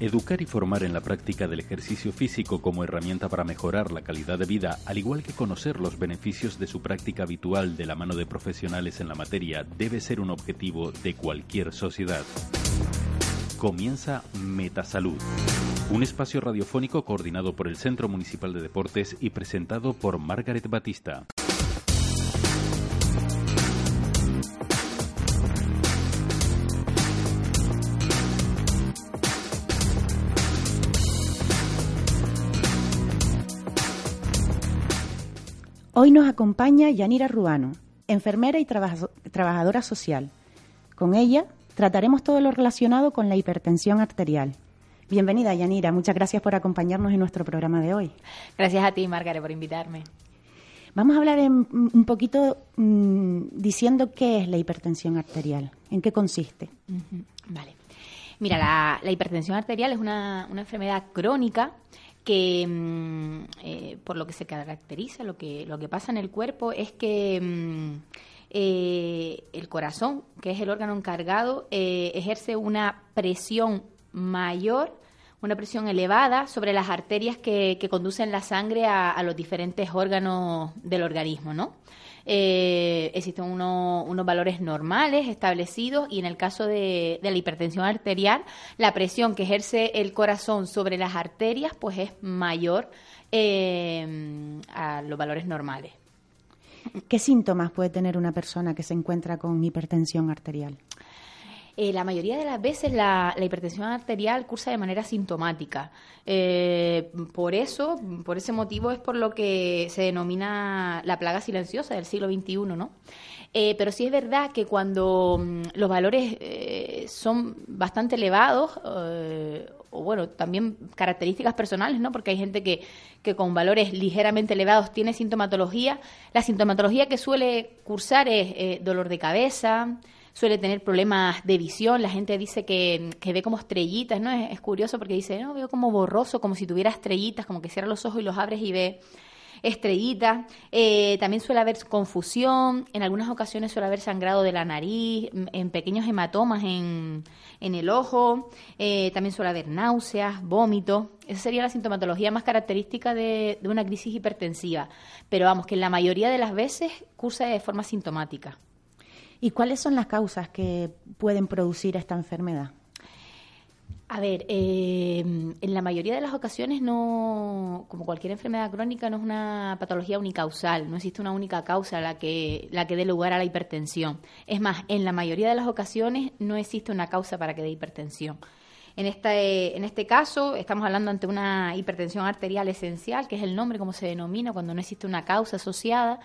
Educar y formar en la práctica del ejercicio físico como herramienta para mejorar la calidad de vida, al igual que conocer los beneficios de su práctica habitual de la mano de profesionales en la materia, debe ser un objetivo de cualquier sociedad. Comienza Metasalud, un espacio radiofónico coordinado por el Centro Municipal de Deportes y presentado por Margaret Batista. Hoy nos acompaña Yanira Ruano, enfermera y trabajadora social. Con ella trataremos todo lo relacionado con la hipertensión arterial. Bienvenida, Yanira. Muchas gracias por acompañarnos en nuestro programa de hoy. Gracias a ti, Margaret, por invitarme. Vamos a hablar un poquito mm, diciendo qué es la hipertensión arterial, en qué consiste. Vale. Mira, la, hipertensión arterial es una, una enfermedad crónica que mm, eh, por lo que se caracteriza, lo que, lo que pasa en el cuerpo es que mm, eh, el corazón, que es el órgano encargado, eh, ejerce una presión mayor, una presión elevada sobre las arterias que, que conducen la sangre a, a, los diferentes órganos del organismo, ¿no? Eh, existen unos valores normales establecidos y en el caso de, la hipertensión arterial, la presión que ejerce el corazón sobre las arterias pues es mayor eh, a los valores normales. ¿Qué síntomas puede tener una persona que se encuentra con hipertensión arterial? Eh, la mayoría de las veces la, hipertensión arterial cursa de manera sintomática. Eh, por eso, por ese motivo es por lo que se denomina la plaga silenciosa del siglo XXI, ¿no? Eh, pero sí es verdad que cuando mm, los valores son bastante elevados, o bueno, también características personales, ¿no? Porque hay gente que, que con valores ligeramente elevados tiene sintomatología. La sintomatología que suele cursar es dolor de cabeza, suele tener problemas de visión, la gente dice que, ve como estrellitas, ¿no? Es, curioso porque dice, no, veo como borroso, como si tuviera estrellitas, como que cierra los ojos y los abres y ve estrellitas. Eh, también suele haber confusión, en algunas ocasiones suele haber sangrado de la nariz, en pequeños hematomas en, en el ojo, eh, también suele haber náuseas, vómitos. Esa sería la sintomatología más característica de, de una crisis hipertensiva. Pero vamos, que en la mayoría de las veces cursa de forma sintomática. ¿Y cuáles son las causas que pueden producir esta enfermedad? A ver, eh, en la mayoría de las ocasiones no, como cualquier enfermedad crónica, no es una patología unicausal, no existe una única causa la que, la que dé lugar a la hipertensión. Es más, en la mayoría de las ocasiones no existe una causa para que dé hipertensión. En este, en este caso, estamos hablando ante una hipertensión arterial esencial, que es el nombre como se denomina cuando no existe una causa asociada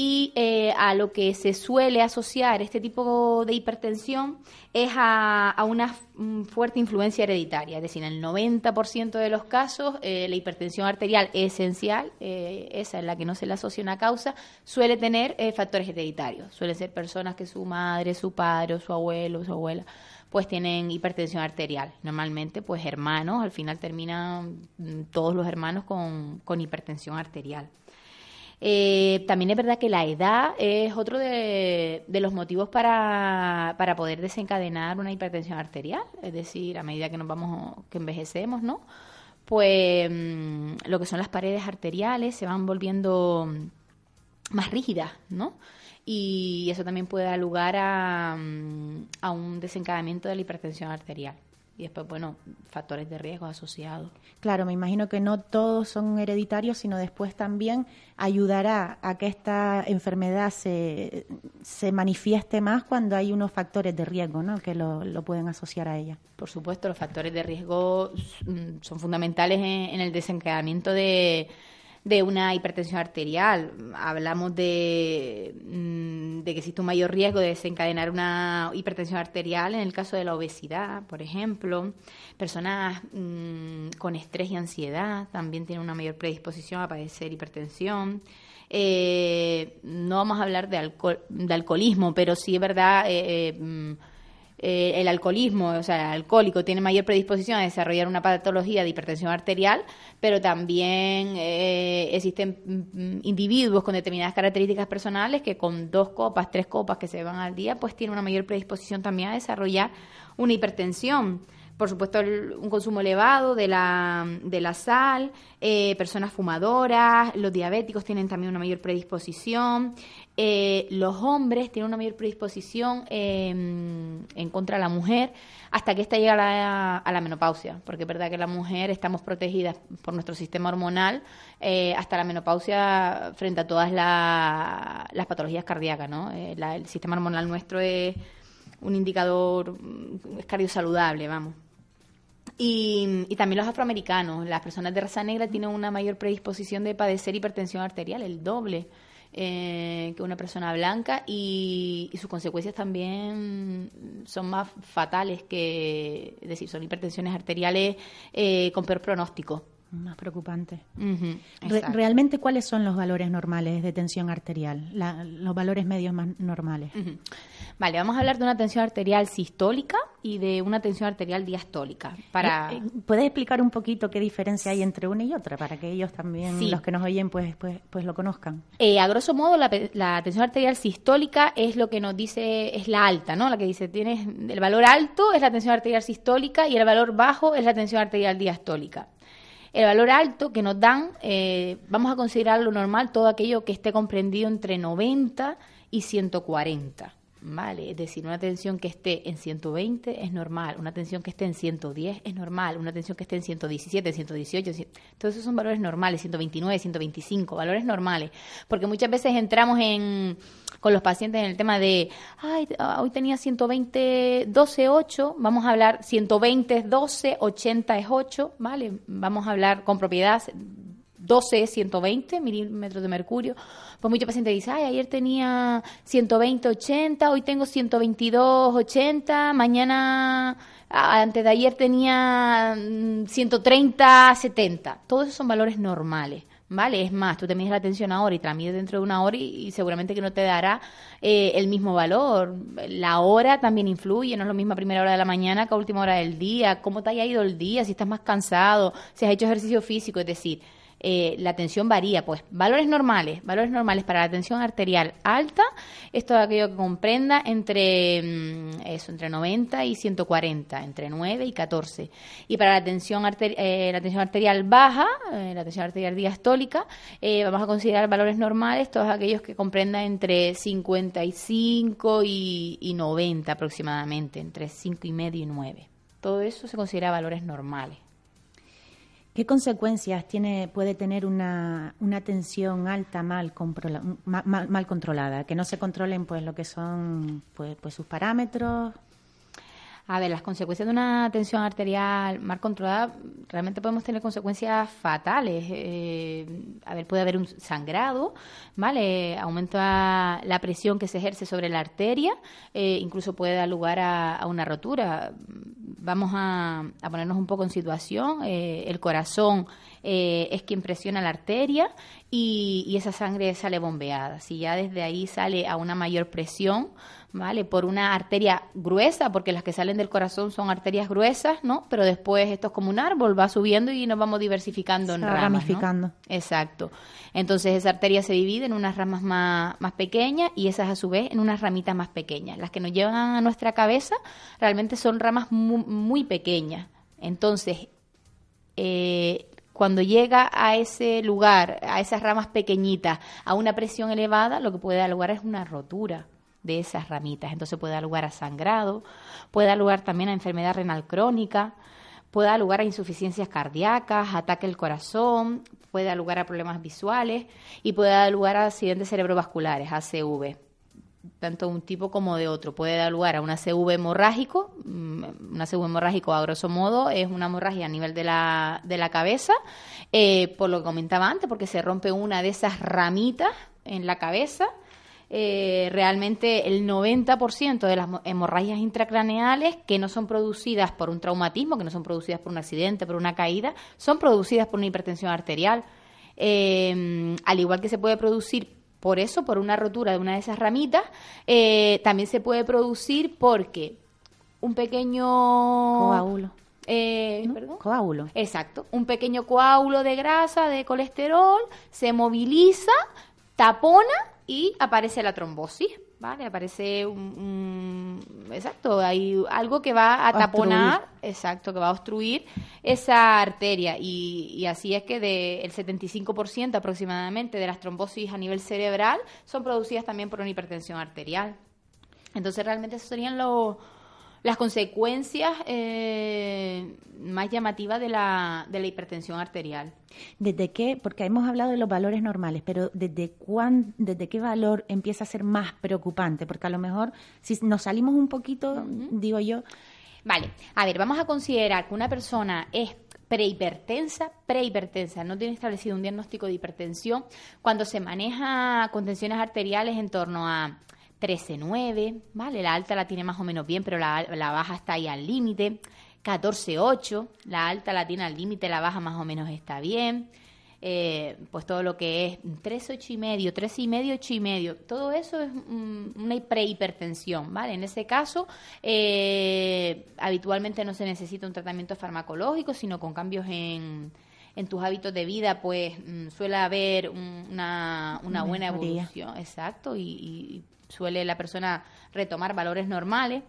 y eh, a lo que se suele asociar este tipo de hipertensión es a, una mm, fuerte influencia hereditaria, es decir, en el 90% de los casos eh, la hipertensión arterial esencial, eh, esa es la que no se le asocia una causa, suele tener factores hereditarios, suelen ser personas que su madre, su padre o su abuelo su abuela pues tienen hipertensión arterial. Normalmente, pues hermanos, al final terminan mm, todos los hermanos con, con hipertensión arterial. Eh, también es verdad que la edad es otro de, los motivos para, para, poder desencadenar una hipertensión arterial, es decir, a medida que nos vamos, que envejecemos, ¿no? Pues mm, lo que son las paredes arteriales se van volviendo más rígidas, ¿no? Y eso también puede dar lugar a, mm, a un desencadenamiento de la hipertensión arterial y después, bueno, factores de riesgo asociados. Claro, me imagino que no todos son hereditarios, sino después también ayudará a que esta enfermedad se, se manifieste más cuando hay unos factores de riesgo, ¿no? Que lo, lo pueden asociar a ella. Por supuesto, los factores de riesgo mm, son fundamentales en, el desencadenamiento de, de una hipertensión arterial. Hablamos de, mm, de que existe un mayor riesgo de desencadenar una hipertensión arterial en el caso de la obesidad, por ejemplo. Personas mm, con estrés y ansiedad también tienen una mayor predisposición a padecer hipertensión. Eh, no vamos a hablar de, alcohol, de alcoholismo, pero sí es verdad. Eh, eh, mm, el alcoholismo, o sea, el alcohólico tiene mayor predisposición a desarrollar una patología de hipertensión arterial, pero también existen mm, individuos con determinadas características personales que con dos copas, tres copas que se van al día, pues tienen una mayor predisposición también a desarrollar una hipertensión. Por supuesto, un consumo elevado de la, de la sal, eh, personas fumadoras, los diabéticos tienen también una mayor predisposición, eh, los hombres tienen una mayor predisposición em, en contra de la mujer hasta que esta llega a la, menopausia, porque es verdad que la mujer estamos protegidas por nuestro sistema hormonal eh, hasta la menopausia frente a todas las patologías cardíacas, ¿no? el sistema hormonal nuestro es un indicador, es cardiosaludable, vamos. Y, también los afroamericanos, las personas de raza negra tienen una mayor predisposición de padecer hipertensión arterial, el doble eh, que una persona blanca, y, sus consecuencias también son más fatales que, es decir, son hipertensiones arteriales eh, con peor pronóstico. Más preocupante. ¿Realmente cuáles son los valores normales de tensión arterial? los valores medios más normales. Vale, vamos a hablar de una tensión arterial sistólica y de una tensión arterial diastólica. Para... Eh, eh, ¿Puedes explicar un poquito qué diferencia hay entre una y otra para que ellos también, los que nos oyen, pues, pues, pues lo conozcan? Eh, a grosso modo, la, la, tensión arterial sistólica es lo que nos dice, es la alta, ¿no? La que dice, tienes el valor alto es la tensión arterial sistólica y el valor bajo es la tensión arterial diastólica. El valor alto que nos dan, eh, vamos a considerarlo normal, todo aquello que esté comprendido entre 90 y 140. ¿vale? Es decir, una tensión que esté en 120 es normal, una tensión que esté en 110 es normal, una tensión que esté en 117, 118, todos esos son valores normales, 129, 125, valores normales, porque muchas veces entramos en con los pacientes en el tema de, ay, ah, hoy tenía 120, 12, 8, vamos a hablar 120 es 12, 80 es 8, ¿vale? Vamos a hablar con propiedad 12 120 milímetros de mercurio. Pues muchos pacientes dicen, ay, ayer tenía 120, 80, hoy tengo 122, 80, mañana, antes de ayer tenía 130, mm, 70. Todos esos son valores normales. ¿Vale? Es más, tú te mides la tensión ahora y te la mides dentro de una hora y, seguramente que no te dará eh, el mismo valor. La hora también influye, no es lo mismo a primera hora de la mañana que a última hora del día, cómo te haya ido el día, si estás más cansado, si has hecho ejercicio físico, es decir, eh, la tensión varía. Pues valores normales, valores normales para la tensión arterial alta, es aquello que comprenda entre mm, eso, entre 90 y 140, entre 9 y 14. Y para la tensión, eh, la tensión arterial baja, eh, la tensión arterial diastólica, vamos a considerar valores normales, todos aquellos que comprendan entre 55 y, y 90 aproximadamente, entre 5 y medio y 9. Todo eso se considera valores normales. ¿Qué consecuencias tiene, puede tener una, una tensión alta mal, mal, controlada? Que no se controlen pues lo que son pues, pues sus parámetros. A ver, las consecuencias de una tensión arterial mal controlada realmente podemos tener consecuencias fatales. Eh, a ver, puede haber un sangrado, ¿vale? Aumenta la presión que se ejerce sobre la arteria, eh, incluso puede dar lugar a una rotura vamos a, ponernos un poco en situación. Eh, el corazón eh, es quien presiona la arteria y, esa sangre sale bombeada. Si ya desde ahí sale a una mayor presión, ¿vale? Por una arteria gruesa, porque las que salen del corazón son arterias gruesas, ¿no? Pero después esto es como un árbol, va subiendo y nos vamos diversificando en ramas, ramificando. Exacto. Entonces esa arteria se divide en unas ramas más, más pequeñas y esas a su vez en unas ramitas más pequeñas. Las que nos llevan a nuestra cabeza realmente son ramas muy, muy pequeñas. Entonces, eh, cuando llega a ese lugar, a esas ramas pequeñitas, a una presión elevada, lo que puede dar lugar es una rotura de esas ramitas. Entonces puede dar lugar a sangrado, puede dar lugar también a enfermedad renal crónica, puede dar lugar a insuficiencias cardíacas, ataque al corazón, puede dar lugar a problemas visuales y puede dar lugar a accidentes cerebrovasculares, ACV. Tanto un tipo como de otro. Puede dar lugar a un ACV hemorrágico, mm, un ACV hemorrágico a grosso modo es una hemorragia a nivel de la, de la cabeza, eh, por lo que comentaba antes, porque se rompe una de esas ramitas en la cabeza. Eh, realmente el 90% de las hemorragias intracraneales que no son producidas por un traumatismo, que no son producidas por un accidente, por una caída, son producidas por una hipertensión arterial. Eh, al igual que se puede producir por eso, por una rotura de una de esas ramitas, eh, también se puede producir porque un pequeño coágulo. Eh, Coágulo. Exacto. Un pequeño coágulo de grasa, de colesterol, se moviliza, tapona y aparece la trombosis. ¿Vale? Aparece un, exacto, hay algo que va a taponar, exacto, que va a obstruir esa arteria y, y así es que de el 75% aproximadamente de las trombosis a nivel cerebral son producidas también por una hipertensión arterial. Entonces realmente esos serían los las consecuencias eh, más llamativas de la, de la hipertensión arterial. ¿Desde qué? Porque hemos hablado de los valores normales, pero ¿desde, cuán, desde qué valor empieza a ser más preocupante? Porque a lo mejor, si nos salimos un poquito, digo yo. Vale, a ver, vamos a considerar que una persona es prehipertensa, prehipertensa, no tiene establecido un diagnóstico de hipertensión cuando se maneja con tensiones arteriales en torno a 13.9, ¿vale? La alta la tiene más o menos bien, pero la, baja está ahí al límite. 14.8, la alta la tiene al límite, la baja más o menos está bien. Eh, pues todo lo que es 3, y medio, 3 y medio, 8 y medio, todo eso es una prehipertensión, ¿vale? En ese caso, eh, habitualmente no se necesita un tratamiento farmacológico, sino con cambios en, en tus hábitos de vida, pues mm, suele haber una, una buena evolución, exacto, y suele la persona retomar valores normales.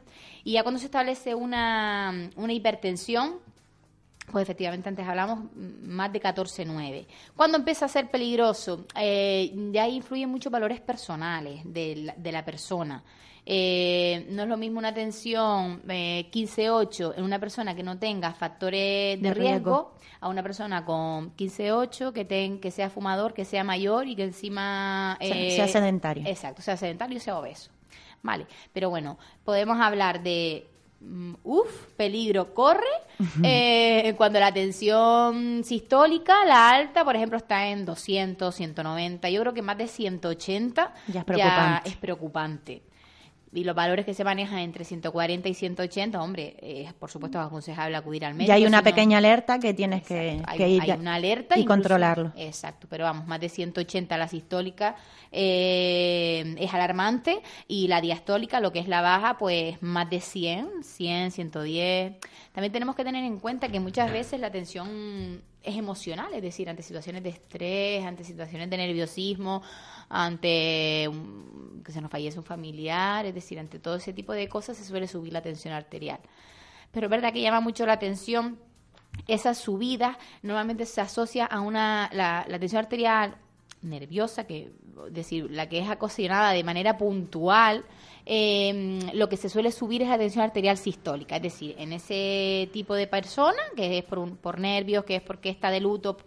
Y ya cuando se establece una, una hipertensión, pues efectivamente antes hablamos más de 14,9. Cuando empieza a ser peligroso, eh, ya influyen muchos valores personales de la, de la persona. Eh, no es lo mismo una tensión eh, 15-8 en una persona que no tenga factores de, riesgo, a una persona con 15-8 que, que sea fumador, que sea mayor y que encima... Eh, sea sedentario. Exacto, sea sedentario y sea obeso. Vale, pero bueno, podemos hablar de mm, Uf, peligro corre eh, cuando la tensión sistólica, la alta, por ejemplo, está en 200, 190. Yo creo que más de 180 ya es preocupante. Ya es preocupante y los valores que se manejan entre 140 y 180, hombre, eh, por supuesto es aconsejable acudir al médico. Ya hay una pequeña alerta que tienes que, ir hay una alerta y controlarlo. Exacto, pero vamos, más de 180 la sistólica eh, es alarmante y la diastólica, lo que es la baja, pues más de 100, 100, 110. También tenemos que tener en cuenta que muchas veces la tensión es emocional, es decir, ante situaciones de estrés, ante situaciones de nerviosismo, ante que se nos fallece un familiar, es decir, ante todo ese tipo de cosas se suele subir la tensión arterial. Pero es verdad que llama mucho la atención esa subida, normalmente se asocia a una, la, la tensión arterial nerviosa, que decir, la que es ocasionada de manera puntual, eh, lo que se suele subir es la tensión arterial sistólica, es decir, en ese tipo de persona, que es por, por nervios, que es porque está de luto,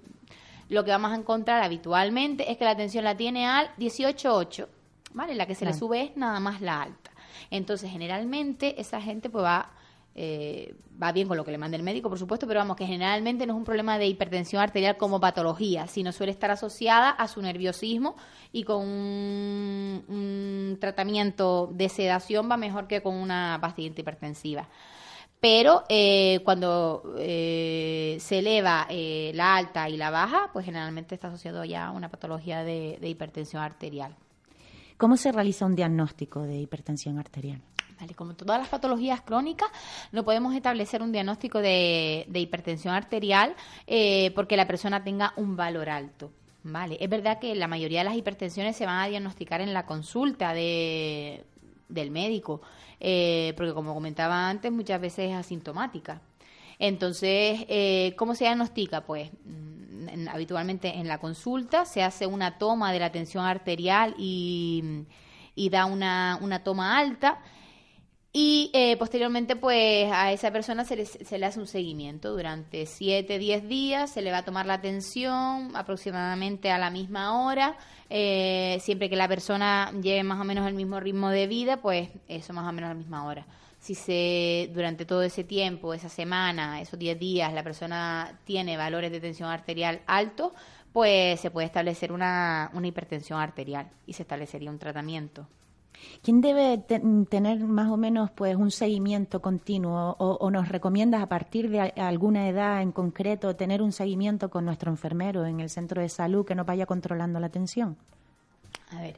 lo que vamos a encontrar habitualmente es que la tensión la tiene al 18,8, ¿vale? La que se le sube es nada más la alta. Entonces, generalmente esa gente pues va eh, va bien con lo que le manda el médico, por supuesto, pero vamos, que generalmente no es un problema de hipertensión arterial como patología, sino suele estar asociada a su nerviosismo y con un, tratamiento de sedación va mejor que con una pastilla hipertensiva. Pero eh, cuando eh, se eleva la alta y la baja, pues generalmente está asociado ya a una patología de hipertensión arterial. ¿Cómo se realiza un diagnóstico de hipertensión arterial? Como todas las patologías crónicas, no podemos establecer un diagnóstico de, hipertensión arterial eh, porque la persona tenga un valor alto. Vale, es verdad que la mayoría de las hipertensiones se van a diagnosticar en la consulta de, del médico, eh, porque como comentaba antes, muchas veces es asintomática. Entonces, eh, ¿cómo se diagnostica? Pues mm, habitualmente en la consulta se hace una toma de la tensión arterial y, da una toma alta y eh, posteriormente, pues a esa persona se le, se le hace un seguimiento durante 7, 10 días, se le va a tomar la atención aproximadamente a la misma hora, eh, siempre que la persona lleve más o menos el mismo ritmo de vida, pues eso más o menos a la misma hora. Si se durante todo ese tiempo, esa semana, esos 10 días, la persona tiene valores de tensión arterial altos, pues se puede establecer una, una hipertensión arterial y se establecería un tratamiento. ¿Quién debe tener más o menos pues un seguimiento continuo o, nos recomiendas a partir de alguna edad en concreto tener un seguimiento con nuestro enfermero en el centro de salud que nos vaya controlando la tensión? A ver,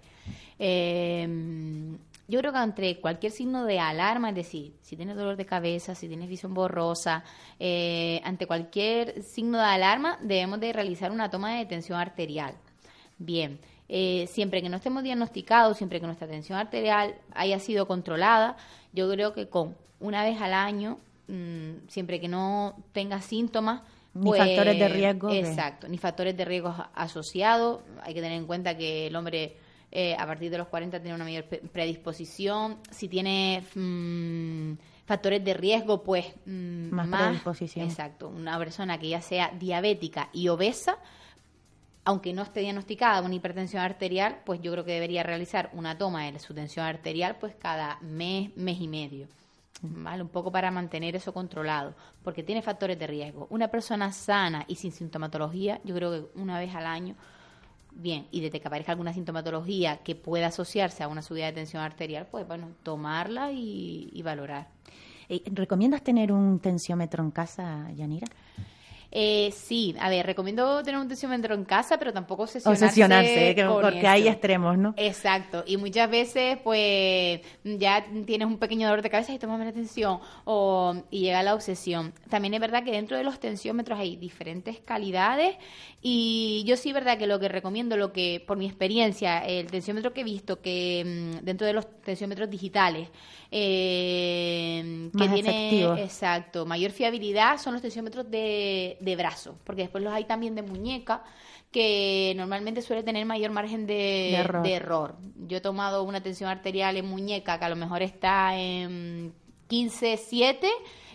em, yo creo que entre cualquier signo de alarma, es decir, si tienes dolor de cabeza, si tienes visión borrosa, eh, ante cualquier signo de alarma debemos de realizar una toma de tensión arterial. Bien, eh, siempre que no estemos diagnosticados, siempre que nuestra tensión arterial haya sido controlada, yo creo que con una vez al año, mm, siempre que no tenga síntomas, ni pues, factores de riesgo. Exacto, ni factores de riesgo asociados. Hay que tener en cuenta que el hombre eh, a partir de los 40 tiene una mayor predisposición. Si tiene mm, factores de riesgo, pues mm, más, más predisposición. Exacto, una persona que ya sea diabética y obesa, aunque no esté diagnosticada una hipertensión arterial, pues yo creo que debería realizar una toma de su tensión arterial pues cada mes, mes y medio. ¿Vale? Un poco para mantener eso controlado, porque tiene factores de riesgo. Una persona sana y sin sintomatología, yo creo que una vez al año, bien, y desde que aparezca alguna sintomatología que pueda asociarse a una subida de tensión arterial, pues bueno, tomarla y, y valorar. Eh, ¿Recomiendas tener un tensiómetro en casa, Yanira? Eh, sí, a ver, recomiendo tener un tensiómetro en casa, pero tampoco obsesionarse. Obsesionarse, porque hay extremos, ¿no? Exacto, y muchas veces, pues, ya tienes un pequeño dolor de cabeza y tomas la atención, o, y llega la obsesión. También es verdad que dentro de los tensiómetros hay diferentes calidades, y yo sí, verdad que lo que recomiendo, lo que, por mi experiencia, el tensiómetro que he visto, que mm, dentro de los tensiómetros digitales, eh, que tiene, exacto, mayor fiabilidad son los tensiómetros de de brazo, porque después los hay también de muñeca, que normalmente suele tener mayor margen de, error. Yo he tomado una tensión arterial en muñeca que a lo mejor está en 15-7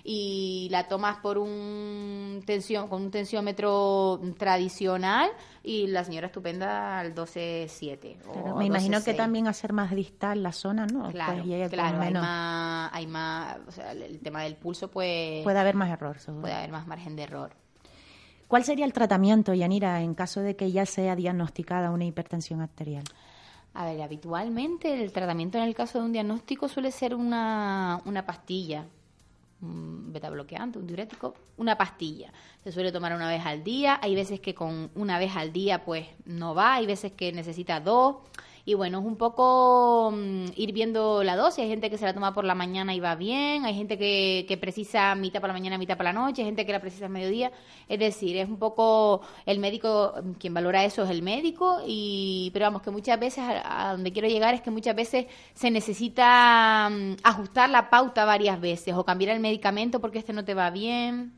y la tomas por un tensión con un tensiómetro tradicional y la señora estupenda al 12-7. me imagino que también hacer más distal la zona, ¿no? Claro, claro hay más, hay más, o sea, el tema del pulso pues... Puede haber más error, Puede haber más margen de error. ¿Cuál sería el tratamiento, Yanira, en caso de que ya sea diagnosticada una hipertensión arterial? A ver, habitualmente el tratamiento en el caso de un diagnóstico suele ser una, una pastilla, un beta bloqueante, un diurético, una pastilla. Se suele tomar una vez al día. Hay veces que con una vez al día pues no va, hay veces que necesita dos. Y bueno, es un poco mm, ir viendo la dosis. Hay gente que se la toma por la mañana y va bien, hay gente que, que precisa mitad por la mañana, mitad por la noche, hay gente que la precisa al mediodía. Es decir, es un poco el médico, quien valora eso es el médico, y pero vamos, que muchas veces, a, donde quiero llegar es que muchas veces se necesita mm, ajustar la pauta varias veces o cambiar el medicamento porque este no te va bien.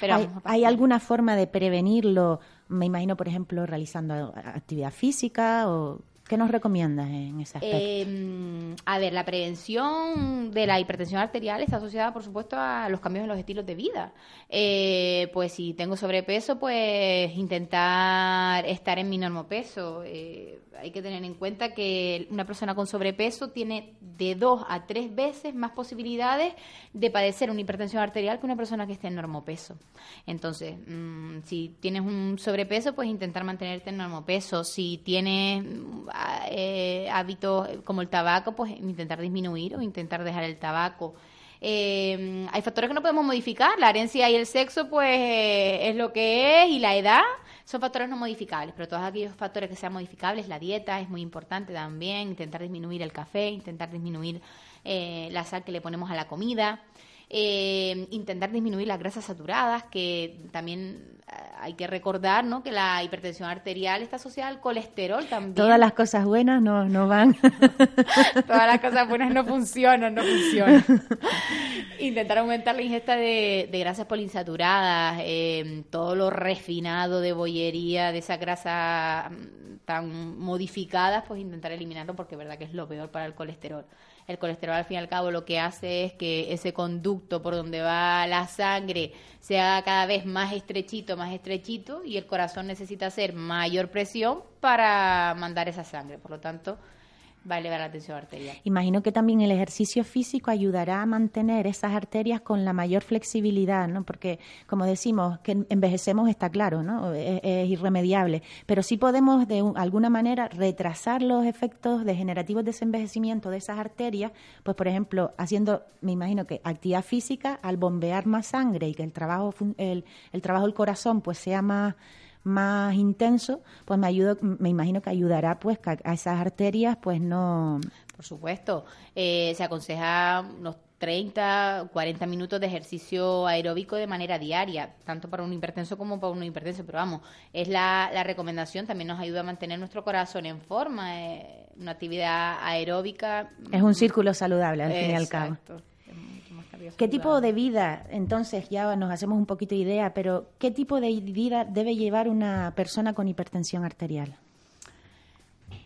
Pero ¿Hay, ¿Hay, alguna forma de prevenirlo? Me imagino, por ejemplo, realizando actividad física o ¿Qué nos recomiendas en ese aspecto? Em, a ver, la prevención de la hipertensión arterial está asociada, por supuesto, a los cambios en los estilos de vida. Eh, pues si tengo sobrepeso, pues intentar estar en mi normopeso. Eh, hay que tener en cuenta que una persona con sobrepeso tiene de dos a tres veces más posibilidades de padecer una hipertensión arterial que una persona que esté en normopeso. Entonces, mm, si tienes un sobrepeso, pues intentar mantenerte en normopeso. Si tienes eh, hábitos como el tabaco, pues intentar disminuir o intentar dejar el tabaco. Eh, hay factores que no podemos modificar, la herencia y el sexo, pues es lo que es, y la edad son factores no modificables, pero todos aquellos factores que sean modificables, la dieta es muy importante también, intentar disminuir el café, intentar disminuir eh, la sal que le ponemos a la comida. Eh, intentar disminuir las grasas saturadas, que también eh, hay que recordar ¿no? que la hipertensión arterial está asociada al colesterol también. Todas las cosas buenas no, no van. Todas las cosas buenas no funcionan, no funcionan. Intentar aumentar la ingesta de, grasas poliinsaturadas, eh, todo lo refinado de bollería, de esa grasa mm, tan modificadas, pues intentar eliminarlo porque es verdad que es lo peor para el colesterol. El colesterol al fin y al cabo lo que hace es que ese conducto por donde va la sangre se haga cada vez más estrechito, más estrechito y el corazón necesita hacer mayor presión para mandar esa sangre. Por lo tanto, va a elevar la tensión arterial. Imagino que también el ejercicio físico ayudará a mantener esas arterias con la mayor flexibilidad, ¿no? Porque, como decimos, que envejecemos está claro, ¿no? Es, irremediable. Pero sí podemos, de alguna manera, retrasar los efectos degenerativos de ese envejecimiento de esas arterias, pues, por ejemplo, haciendo, me imagino que actividad física, al bombear más sangre y que el trabajo, el, el trabajo del corazón, pues, sea más más intenso, pues me ayudo, me imagino que ayudará pues a esas arterias pues no... Por supuesto, eh, se aconseja unos 30, 40 minutos de ejercicio aeróbico de manera diaria, tanto para un hipertenso como para un hipertenso, pero vamos, es la, la recomendación, también nos ayuda a mantener nuestro corazón en forma, eh, una actividad aeróbica. Es un círculo saludable, al fin y al cabo. ¿Qué tipo de vida, entonces ya nos hacemos un poquito de idea, pero qué tipo de vida debe llevar una persona con hipertensión arterial?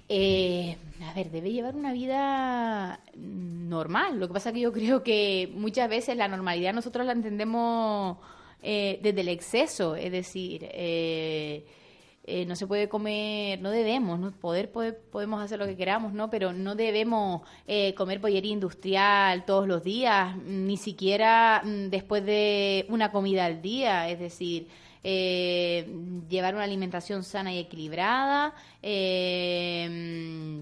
Eh, a ver, debe llevar una vida normal. Lo que pasa es que yo creo que muchas veces la normalidad nosotros la entendemos eh, desde el exceso, es decir, eh, eh, no se puede comer, no debemos, ¿no? Poder, podemos hacer lo que queramos, ¿no? Pero no debemos eh, comer pollería industrial todos los días, ni siquiera mm, después de una comida al día, es decir, eh, llevar una alimentación sana y equilibrada, mm,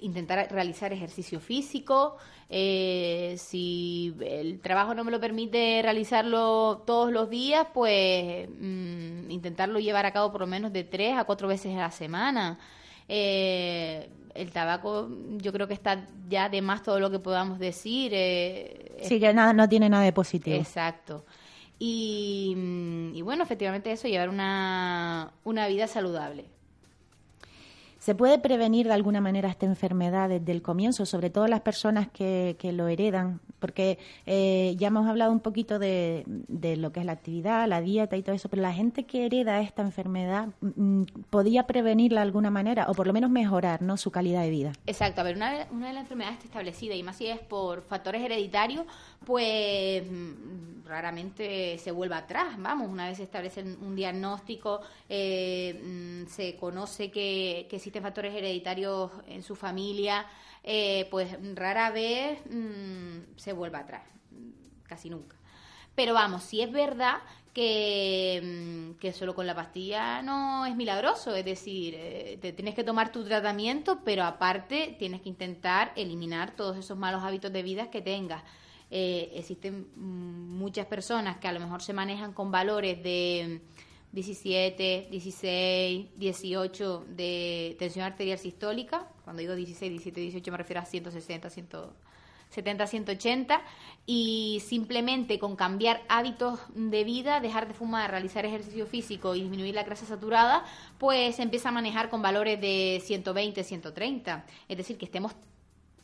intentar realizar ejercicio físico, eh, si el trabajo no me lo permite realizarlo todos los días, pues mm, intentarlo llevar a cabo por lo menos de tres a cuatro veces a la semana. Eh, el tabaco yo creo que está ya de más todo lo que podamos decir. Eh, sí, que nada, no tiene nada de positivo. Exacto. Y, mm, y bueno, efectivamente eso, llevar una, una vida saludable. ¿Se puede prevenir de alguna manera esta enfermedad desde el comienzo, sobre todo las personas que, que lo heredan? Porque eh, ya hemos hablado un poquito de, de, lo que es la actividad, la dieta y todo eso, pero la gente que hereda esta enfermedad mm, podía prevenirla de alguna manera o por lo menos mejorar ¿no? su calidad de vida. Exacto, a ver, una, una de las enfermedades está establecida y más si es por factores hereditarios, pues mm, raramente se vuelve atrás. Vamos, una vez se establece un diagnóstico, eh, mm, se conoce que, que existen factores hereditarios en su familia, eh, pues rara vez mm, se vuelve atrás, casi nunca. Pero vamos, si es verdad que, mm, que, solo con la pastilla no es milagroso, es decir, eh, te tienes que tomar tu tratamiento, pero aparte tienes que intentar eliminar todos esos malos hábitos de vida que tengas. Eh, existen mm, muchas personas que a lo mejor se manejan con valores de 17, 16, 18 de tensión arterial sistólica. Cuando digo 16, 17, 18 me refiero a 160, 170, 180. Y simplemente con cambiar hábitos de vida, dejar de fumar, realizar ejercicio físico y disminuir la grasa saturada, pues se empieza a manejar con valores de 120, 130. Es decir, que estemos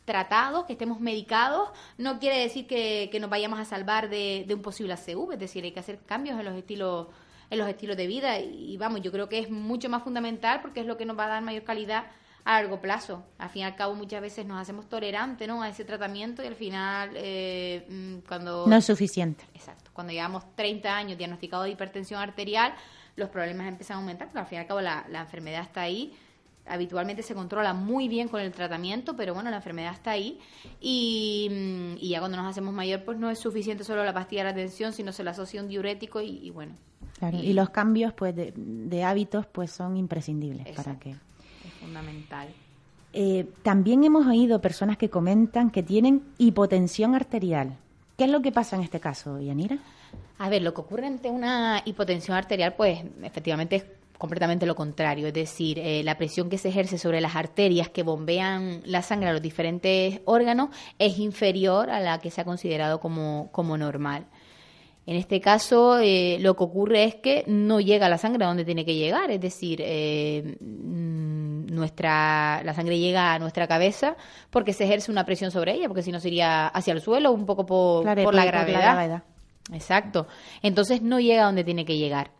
tratados, que estemos medicados, no quiere decir que, nos vayamos a salvar de, de un posible ACV. Es decir, hay que hacer cambios en los estilos en los estilos de vida. Y, vamos, yo creo que es mucho más fundamental porque es lo que nos va a dar mayor calidad a largo plazo. Al fin y al cabo, muchas veces nos hacemos tolerantes ¿no? a ese tratamiento y al final, eh, mm, cuando. No es suficiente. Exacto. Cuando llevamos 30 años diagnosticados de hipertensión arterial, los problemas empiezan a aumentar porque al fin y al cabo la, la enfermedad está ahí habitualmente se controla muy bien con el tratamiento, pero bueno, la enfermedad está ahí y, mm, y, ya cuando nos hacemos mayor, pues no es suficiente solo la pastilla de la tensión, sino se le asocia un diurético y bueno, y, los cambios pues de, hábitos pues son imprescindibles para que... Es fundamental. Eh, también hemos oído personas que comentan que tienen hipotensión arterial. ¿Qué es lo que pasa en este caso, Yanira? A ver, lo que ocurre ante una hipotensión arterial, pues efectivamente es completamente lo contrario, es decir, eh, la presión que se ejerce sobre las arterias que bombean la sangre a los diferentes órganos es inferior a la que se ha considerado como, como normal. En este caso, eh, lo que ocurre es que no llega la sangre a donde tiene que llegar, es decir, eh, mm, nuestra, la sangre llega a nuestra cabeza porque se ejerce una presión sobre ella, porque si no sería hacia el suelo, un poco por, la, gravedad. Exacto. Entonces no llega a donde tiene que llegar.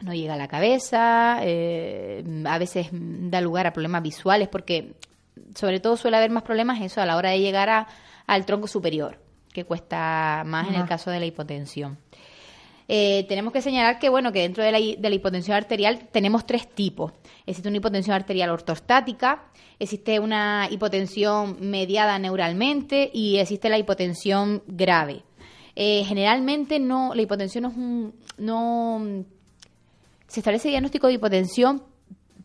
No llega a la cabeza, eh, a veces da lugar a problemas visuales porque sobre todo suele haber más problemas eso a la hora de llegar a, al tronco superior, que cuesta más en el caso de la hipotensión. Eh, tenemos que señalar que, bueno, que dentro de la, de la hipotensión arterial tenemos tres tipos. Existe una hipotensión arterial ortostática, existe una hipotensión mediada neuralmente y existe la hipotensión grave. Eh, generalmente no, la hipotensión no es un, no se establece diagnóstico de hipotensión,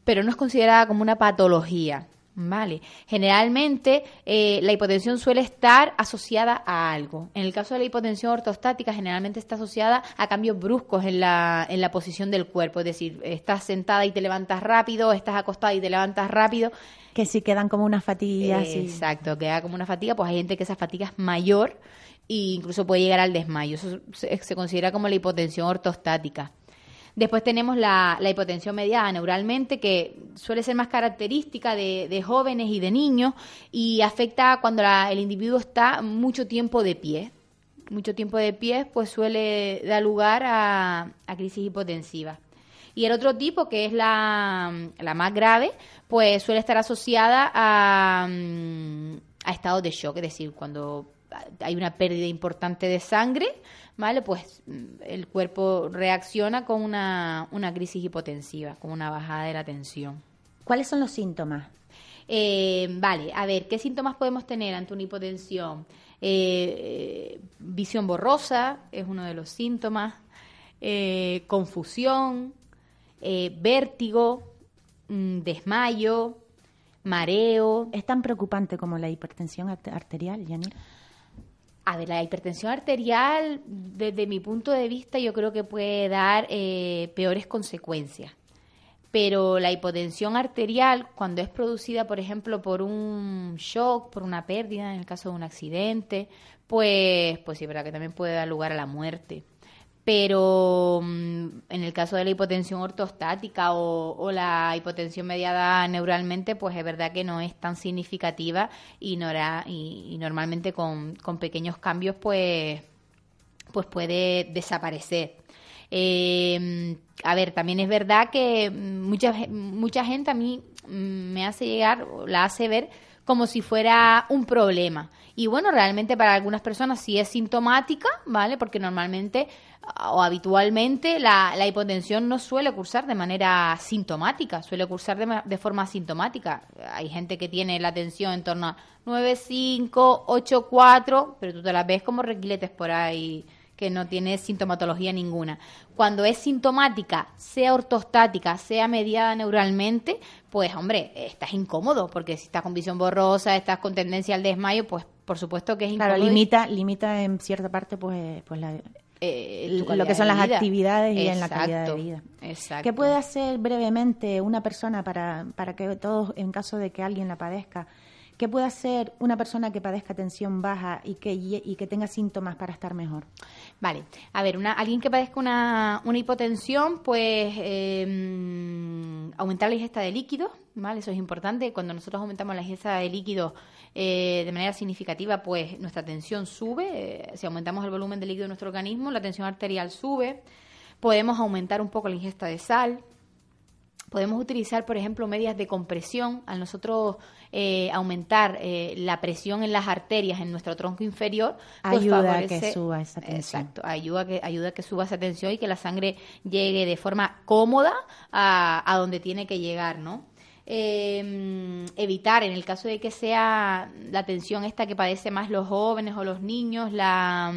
pero no es considerada como una patología. Vale. Generalmente eh, la hipotensión suele estar asociada a algo. En el caso de la hipotensión ortostática, generalmente está asociada a cambios bruscos en la, en la posición del cuerpo. Es decir, estás sentada y te levantas rápido, estás acostada y te levantas rápido. Que si quedan como una fatiga. exacto, queda como una fatiga, pues hay gente que esa fatiga es mayor e incluso puede llegar al desmayo. Eso se considera como la hipotensión ortostática. Después tenemos la, hipotensión mediada neuralmente, que suele ser más característica de, jóvenes y de niños y afecta cuando el individuo está mucho tiempo de pie. Mucho tiempo de pie, pues suele dar lugar a, crisis hipotensivas. Y el otro tipo, que es la, más grave, pues suele estar asociada a, a estados de shock, es decir, cuando hay una pérdida importante de sangre, ¿vale? Pues mm, el cuerpo reacciona con una, crisis hipotensiva, con una bajada de la tensión. ¿Cuáles son los síntomas? Eh, vale, a ver, ¿qué síntomas podemos tener ante una hipotensión? Eh, visión borrosa es uno de los síntomas, eh, confusión, vértigo, mm, desmayo, mareo. ¿Es tan preocupante como la hipertensión arterial, Yanira? A ver, la hipertensión arterial, desde mi punto de vista, yo creo que puede dar eh, peores consecuencias. Pero la hipotensión arterial, cuando es producida, por ejemplo, por un shock, por una pérdida, en el caso de un accidente, pues, pues sí, verdad que también puede dar lugar a la muerte pero mm, en el caso de la hipotensión ortostática o, la hipotensión mediada neuralmente, pues es verdad que no es tan significativa y, normalmente con, pequeños cambios pues, pues puede desaparecer. Eh, a ver, también es verdad que mucha, mucha gente a mí mm, me hace llegar, la hace ver como si fuera un problema. Y bueno, realmente para algunas personas sí es sintomática, ¿vale? Porque normalmente o habitualmente la, hipotensión no suele cursar de manera sintomática, suele cursar de, de, forma asintomática. Hay gente que tiene la tensión en torno a 9,5, 8,4, pero tú te la ves como requiletes por ahí que no tiene sintomatología ninguna. Cuando es sintomática, sea ortostática, sea mediada neuralmente, pues hombre, estás incómodo, porque si estás con visión borrosa, estás con tendencia al desmayo, pues por supuesto que es incómodo. Claro, limita, limita en cierta parte pues, pues la, eh, lo que son las actividades y en la calidad de vida. Exacto. ¿Qué puede hacer brevemente una persona para, para que todos, en caso de que alguien la padezca, qué puede hacer una persona que padezca tensión baja y que, y que tenga síntomas para estar mejor? Vale, a ver, una, alguien que padezca una, una hipotensión, pues em, aumentar la ingesta de líquidos, ¿vale? Eso es importante. Cuando nosotros aumentamos la ingesta de líquidos eh, de manera significativa, pues nuestra tensión sube. Eh, si aumentamos el volumen de líquido de nuestro organismo, la tensión arterial sube. Podemos aumentar un poco la ingesta de sal. Podemos utilizar, por ejemplo, medias de compresión. Al nosotros eh, aumentar eh, la presión en las arterias en nuestro tronco inferior, pues ayuda a que suba esa tensión. Exacto, ayuda a que, ayuda a que suba esa tensión y que la sangre llegue de forma cómoda a, a donde tiene que llegar, ¿no? Eh, evitar, en el caso de que sea la tensión esta que padece más los jóvenes o los niños, la,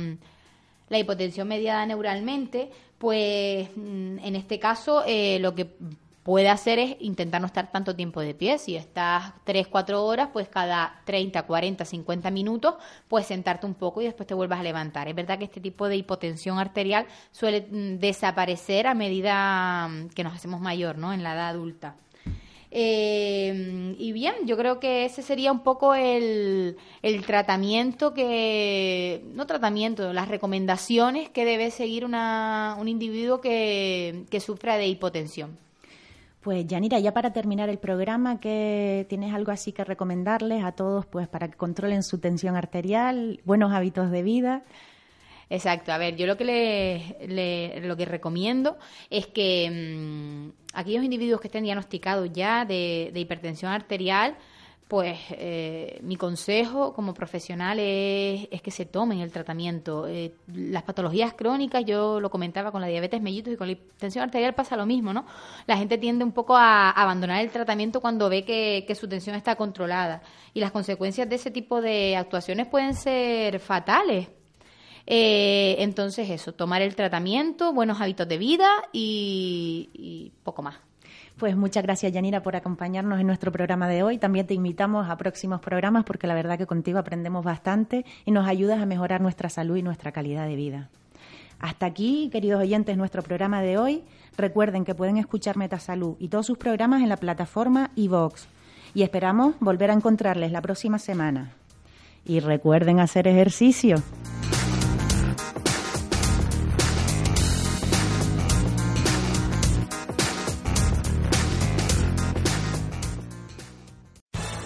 la hipotensión mediada neuralmente, pues mm, en este caso eh, lo que puede hacer es intentar no estar tanto tiempo de pie. Si estás 3, 4 horas, pues cada 30, 40, 50 minutos, pues sentarte un poco y después te vuelvas a levantar. Es verdad que este tipo de hipotensión arterial suele mm, desaparecer a medida mm, que nos hacemos mayor, ¿no? En la edad adulta. Eh, y bien, yo creo que ese sería un poco el, el, tratamiento que, no tratamiento, las recomendaciones que debe seguir una, un individuo que, que sufra de hipotensión. Pues Yanira, ya para terminar el programa, ¿qué, ¿tienes algo así que recomendarles a todos pues para que controlen su tensión arterial, buenos hábitos de vida? Exacto, a ver, yo lo que le, lo que recomiendo es que mm, aquellos individuos que estén diagnosticados ya de, hipertensión arterial, Pues eh, mi consejo como profesional es, que se tomen el tratamiento. Eh, las patologías crónicas, yo lo comentaba con la diabetes mellitus y con la tensión arterial pasa lo mismo, ¿no? La gente tiende un poco a abandonar el tratamiento cuando ve que, su tensión está controlada y las consecuencias de ese tipo de actuaciones pueden ser fatales. Eh, entonces eso, tomar el tratamiento, buenos hábitos de vida y poco más. Pues muchas gracias, Yanira, por acompañarnos en nuestro programa de hoy. También te invitamos a próximos programas porque la verdad que contigo aprendemos bastante y nos ayudas a mejorar nuestra salud y nuestra calidad de vida. Hasta aquí, queridos oyentes, nuestro programa de hoy. Recuerden que pueden escuchar Metasalud y todos sus programas en la plataforma iVox. Y esperamos volver a encontrarles la próxima semana. Y recuerden hacer ejercicio.